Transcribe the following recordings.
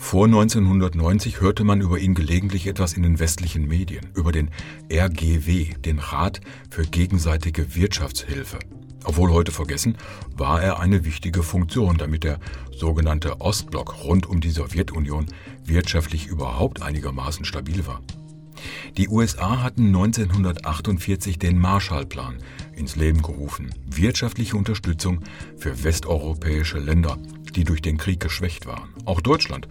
Vor 1990 hörte man über ihn gelegentlich etwas in den westlichen Medien, über den RGW, den Rat für gegenseitige Wirtschaftshilfe. Obwohl heute vergessen, war er eine wichtige Funktion, damit der sogenannte Ostblock rund um die Sowjetunion wirtschaftlich überhaupt einigermaßen stabil war. Die USA hatten 1948 den Marshallplan ins Leben gerufen, wirtschaftliche Unterstützung für westeuropäische Länder, die durch den Krieg geschwächt waren. Auch Deutschland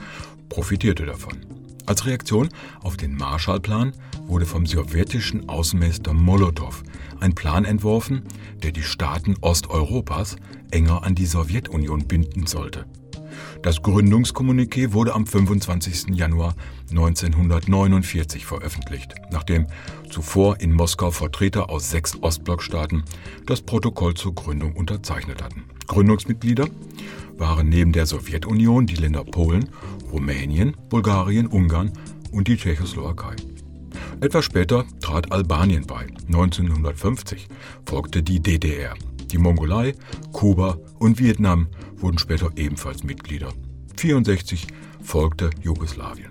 profitierte davon. Als Reaktion auf den Marshallplan wurde vom sowjetischen Außenminister Molotow ein Plan entworfen, der die Staaten Osteuropas enger an die Sowjetunion binden sollte. Das Gründungskommuniqué wurde am 25. Januar 1949 veröffentlicht, nachdem zuvor in Moskau Vertreter aus sechs Ostblockstaaten das Protokoll zur Gründung unterzeichnet hatten. Gründungsmitglieder waren neben der Sowjetunion die Länder Polen, Rumänien, Bulgarien, Ungarn und die Tschechoslowakei. Etwas später trat Albanien bei. 1950 folgte die DDR. Die Mongolei, Kuba und Vietnam wurden später ebenfalls Mitglieder. 64 folgte Jugoslawien.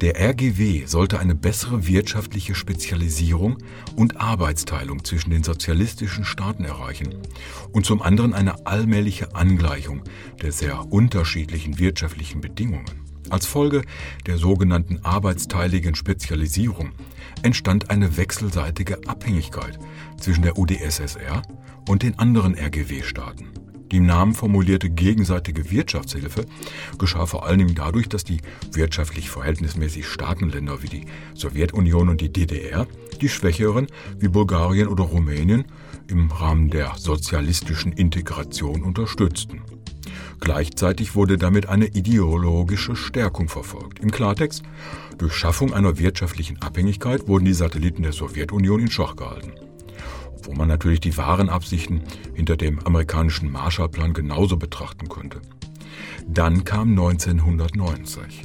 Der RGW sollte eine bessere wirtschaftliche Spezialisierung und Arbeitsteilung zwischen den sozialistischen Staaten erreichen und zum anderen eine allmähliche Angleichung der sehr unterschiedlichen wirtschaftlichen Bedingungen. Als Folge der sogenannten arbeitsteiligen Spezialisierung entstand eine wechselseitige Abhängigkeit zwischen der UdSSR und den anderen RGW-Staaten. Die im Namen formulierte gegenseitige Wirtschaftshilfe geschah vor allen Dingen dadurch, dass die wirtschaftlich verhältnismäßig starken Länder wie die Sowjetunion und die DDR die schwächeren wie Bulgarien oder Rumänien im Rahmen der sozialistischen Integration unterstützten. Gleichzeitig wurde damit eine ideologische Stärkung verfolgt. Im Klartext, durch Schaffung einer wirtschaftlichen Abhängigkeit wurden die Satelliten der Sowjetunion in Schach gehalten wo man natürlich die wahren Absichten hinter dem amerikanischen Marshallplan genauso betrachten könnte. Dann kam 1990.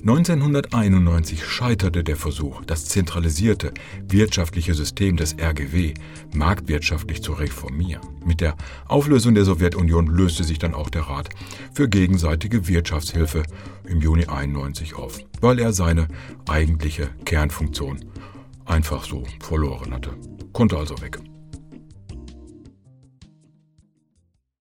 1991 scheiterte der Versuch, das zentralisierte wirtschaftliche System des RGW marktwirtschaftlich zu reformieren. Mit der Auflösung der Sowjetunion löste sich dann auch der Rat für gegenseitige Wirtschaftshilfe im Juni 91 auf, weil er seine eigentliche Kernfunktion einfach so verloren hatte konnte also weg.